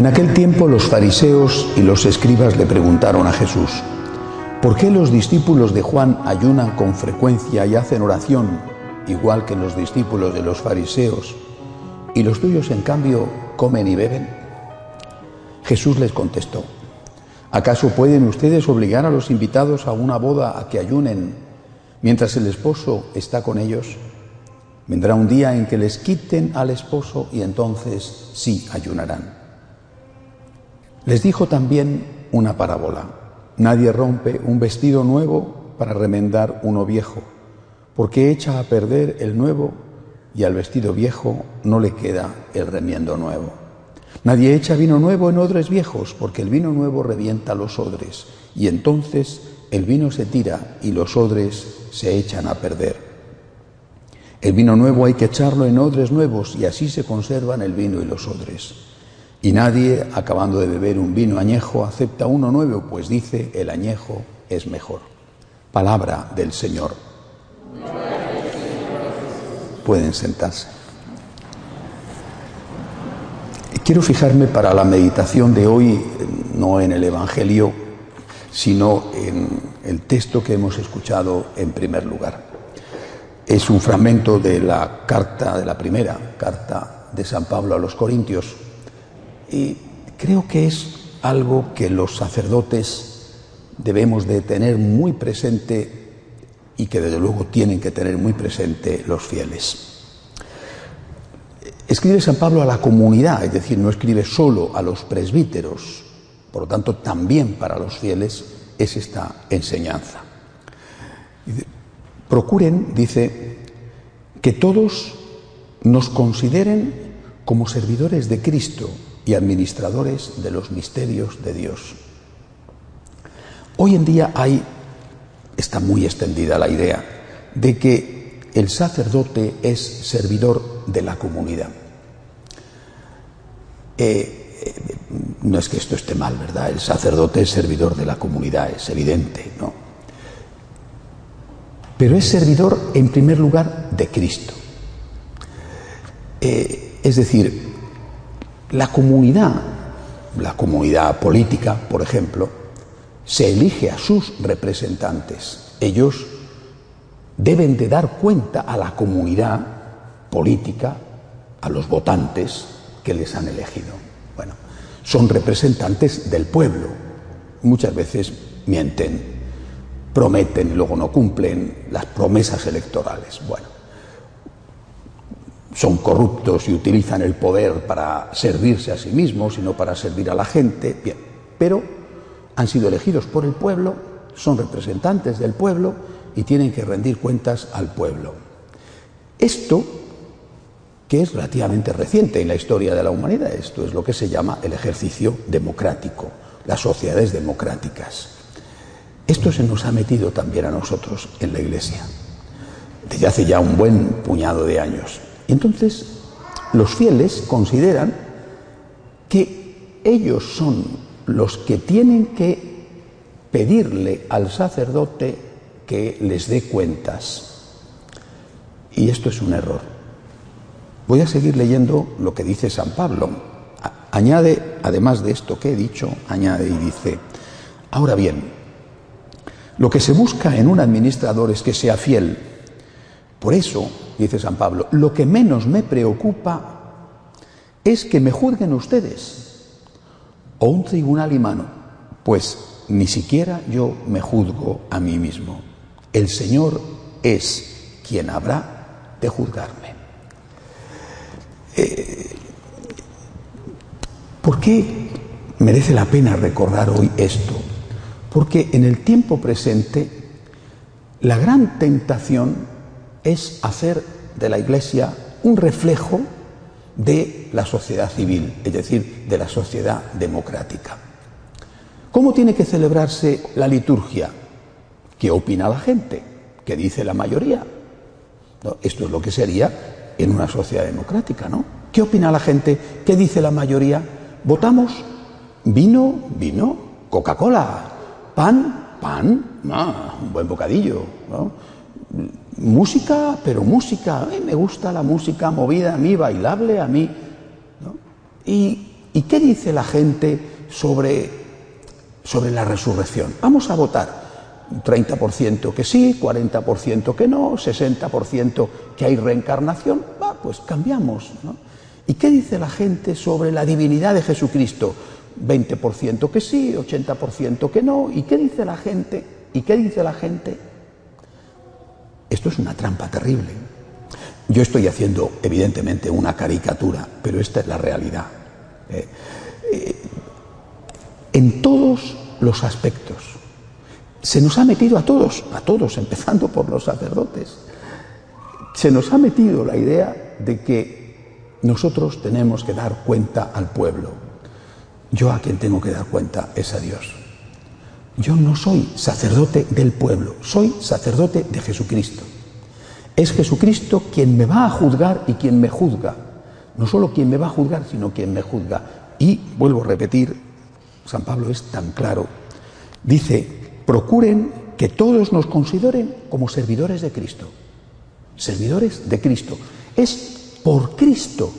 En aquel tiempo los fariseos y los escribas le preguntaron a Jesús, ¿por qué los discípulos de Juan ayunan con frecuencia y hacen oración, igual que los discípulos de los fariseos, y los tuyos en cambio comen y beben? Jesús les contestó, ¿acaso pueden ustedes obligar a los invitados a una boda a que ayunen mientras el esposo está con ellos? Vendrá un día en que les quiten al esposo y entonces sí ayunarán. Les dijo también una parábola. Nadie rompe un vestido nuevo para remendar uno viejo, porque echa a perder el nuevo y al vestido viejo no le queda el remiendo nuevo. Nadie echa vino nuevo en odres viejos, porque el vino nuevo revienta los odres, y entonces el vino se tira y los odres se echan a perder. El vino nuevo hay que echarlo en odres nuevos, y así se conservan el vino y los odres. Y nadie, acabando de beber un vino añejo, acepta uno nuevo, pues dice, el añejo es mejor. Palabra del Señor. Pueden sentarse. Quiero fijarme para la meditación de hoy no en el Evangelio, sino en el texto que hemos escuchado en primer lugar. Es un fragmento de la carta, de la primera carta de San Pablo a los Corintios, y creo que es algo que los sacerdotes debemos de tener muy presente y que desde luego tienen que tener muy presente los fieles. Escribe San Pablo a la comunidad, es decir, no escribe solo a los presbíteros, por lo tanto también para los fieles es esta enseñanza. Procuren, dice, que todos nos consideren como servidores de Cristo y administradores de los misterios de Dios. Hoy en día hay, está muy extendida la idea, de que el sacerdote es servidor de la comunidad. Eh, eh, no es que esto esté mal, ¿verdad? El sacerdote es servidor de la comunidad, es evidente, ¿no? Pero es servidor, en primer lugar, de Cristo. Eh, es decir, la comunidad, la comunidad política, por ejemplo, se elige a sus representantes. Ellos deben de dar cuenta a la comunidad política, a los votantes que les han elegido. Bueno, son representantes del pueblo. Muchas veces mienten, prometen y luego no cumplen las promesas electorales. Bueno, son corruptos y utilizan el poder para servirse a sí mismos y no para servir a la gente, bien, pero han sido elegidos por el pueblo, son representantes del pueblo y tienen que rendir cuentas al pueblo. Esto, que es relativamente reciente en la historia de la humanidad, esto es lo que se llama el ejercicio democrático, las sociedades democráticas. Esto se nos ha metido también a nosotros en la Iglesia, desde hace ya un buen puñado de años. Entonces, los fieles consideran que ellos son los que tienen que pedirle al sacerdote que les dé cuentas. Y esto es un error. Voy a seguir leyendo lo que dice San Pablo. Añade, además de esto que he dicho, añade y dice, ahora bien, lo que se busca en un administrador es que sea fiel. Por eso, dice San Pablo, lo que menos me preocupa es que me juzguen ustedes o un tribunal mano, pues ni siquiera yo me juzgo a mí mismo. El Señor es quien habrá de juzgarme. Eh, ¿Por qué merece la pena recordar hoy esto? Porque en el tiempo presente la gran tentación es hacer de la Iglesia un reflejo de la sociedad civil, es decir, de la sociedad democrática. ¿Cómo tiene que celebrarse la liturgia? ¿Qué opina la gente? ¿Qué dice la mayoría? esto es lo que sería en una sociedad democrática, ¿no? ¿Qué opina la gente? ¿Qué dice la mayoría? ¿Votamos? ¿Vino? ¿Vino? ¿Coca-Cola? ¿Pan? ¿Pan? Ah, un buen bocadillo, ¿no? Música, pero música, me gusta la música movida a mí, bailable a mí. Y ¿y qué dice la gente sobre, sobre la resurrección? Vamos a votar. 30% que sí, 40% que no, 60% que hay reencarnación. Va, pues cambiamos. ¿Y qué dice la gente sobre la divinidad de Jesucristo? 20% que sí, 80% que no. ¿Y qué dice la gente? ¿Y qué dice la gente? Esto es una trampa terrible. Yo estoy haciendo, evidentemente, una caricatura, pero esta es la realidad. Eh, eh, en todos los aspectos. Se nos ha metido a todos, a todos, empezando por los sacerdotes. Se nos ha metido la idea de que nosotros tenemos que dar cuenta al pueblo. Yo a quien tengo que dar cuenta es a Dios. Yo no soy sacerdote del pueblo, soy sacerdote de Jesucristo. Es Jesucristo quien me va a juzgar y quien me juzga. No solo quien me va a juzgar, sino quien me juzga. Y vuelvo a repetir, San Pablo es tan claro. Dice, procuren que todos nos consideren como servidores de Cristo. Servidores de Cristo. Es por Cristo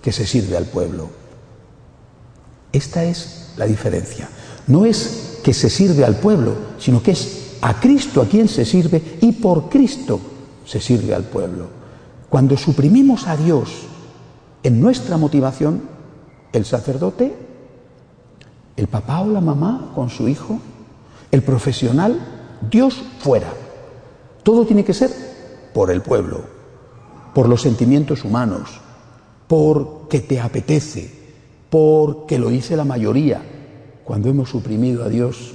que se sirve al pueblo. Esta es la diferencia. No es que se sirve al pueblo, sino que es a Cristo a quien se sirve y por Cristo se sirve al pueblo. Cuando suprimimos a Dios en nuestra motivación, el sacerdote, el papá o la mamá con su hijo, el profesional, Dios fuera. Todo tiene que ser por el pueblo, por los sentimientos humanos, porque te apetece, porque lo dice la mayoría. Cuando hemos suprimido a Dios,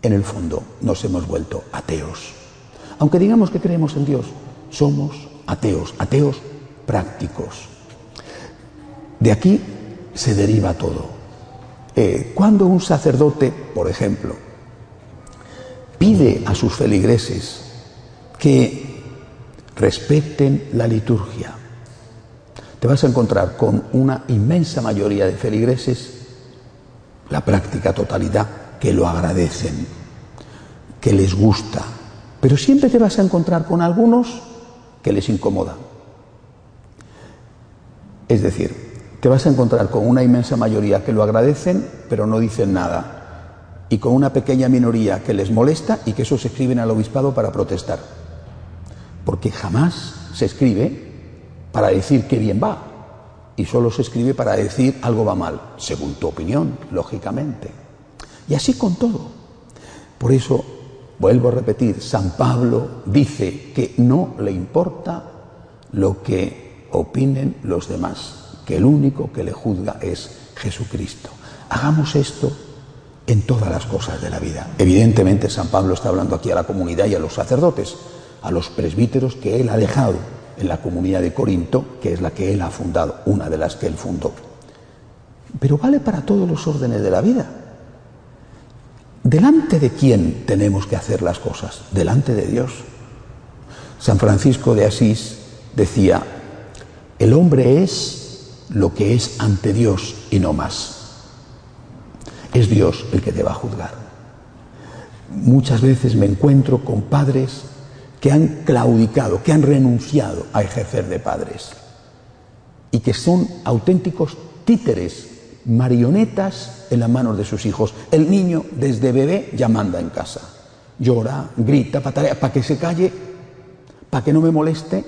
en el fondo nos hemos vuelto ateos. Aunque digamos que creemos en Dios, somos ateos, ateos prácticos. De aquí se deriva todo. Eh, cuando un sacerdote, por ejemplo, pide a sus feligreses que respeten la liturgia, te vas a encontrar con una inmensa mayoría de feligreses, la práctica totalidad, que lo agradecen, que les gusta, pero siempre te vas a encontrar con algunos que les incomoda. Es decir, te vas a encontrar con una inmensa mayoría que lo agradecen, pero no dicen nada, y con una pequeña minoría que les molesta y que eso se escriben al obispado para protestar. Porque jamás se escribe para decir que bien va, y solo se escribe para decir algo va mal, según tu opinión, lógicamente. Y así con todo. Por eso Vuelvo a repetir, San Pablo dice que no le importa lo que opinen los demás, que el único que le juzga es Jesucristo. Hagamos esto en todas las cosas de la vida. Evidentemente San Pablo está hablando aquí a la comunidad y a los sacerdotes, a los presbíteros que él ha dejado en la comunidad de Corinto, que es la que él ha fundado, una de las que él fundó. Pero vale para todos los órdenes de la vida. ¿Delante de quién tenemos que hacer las cosas? Delante de Dios. San Francisco de Asís decía, el hombre es lo que es ante Dios y no más. Es Dios el que te va a juzgar. Muchas veces me encuentro con padres que han claudicado, que han renunciado a ejercer de padres y que son auténticos títeres marionetas en las manos de sus hijos. El niño desde bebé ya manda en casa. Llora, grita, para que se calle, para que no me moleste,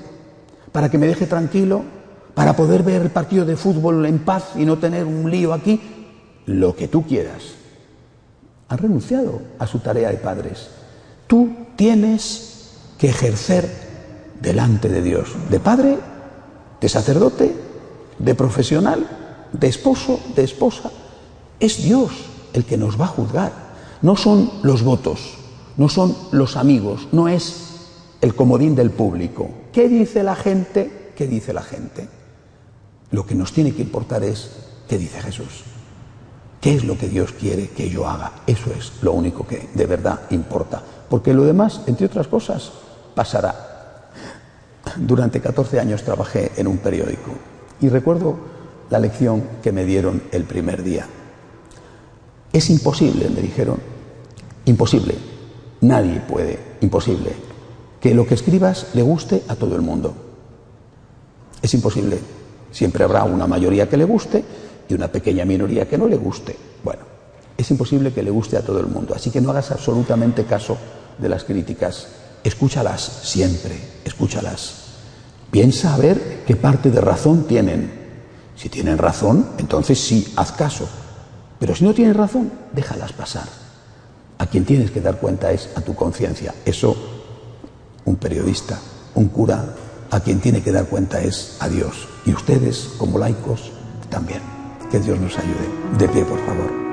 para que me deje tranquilo, para poder ver el partido de fútbol en paz y no tener un lío aquí, lo que tú quieras. Han renunciado a su tarea de padres. Tú tienes que ejercer delante de Dios, de padre, de sacerdote, de profesional, de esposo, de esposa, es Dios el que nos va a juzgar. No son los votos, no son los amigos, no es el comodín del público. ¿Qué dice la gente? ¿Qué dice la gente? Lo que nos tiene que importar es qué dice Jesús. ¿Qué es lo que Dios quiere que yo haga? Eso es lo único que de verdad importa. Porque lo demás, entre otras cosas, pasará. Durante 14 años trabajé en un periódico y recuerdo la lección que me dieron el primer día. Es imposible, me dijeron, imposible, nadie puede, imposible, que lo que escribas le guste a todo el mundo. Es imposible, siempre habrá una mayoría que le guste y una pequeña minoría que no le guste. Bueno, es imposible que le guste a todo el mundo, así que no hagas absolutamente caso de las críticas. Escúchalas siempre, escúchalas. Piensa a ver qué parte de razón tienen. Si tienen razón, entonces sí, haz caso. Pero si no tienen razón, déjalas pasar. A quien tienes que dar cuenta es a tu conciencia. Eso, un periodista, un cura, a quien tiene que dar cuenta es a Dios. Y ustedes, como laicos, también. Que Dios nos ayude. De pie, por favor.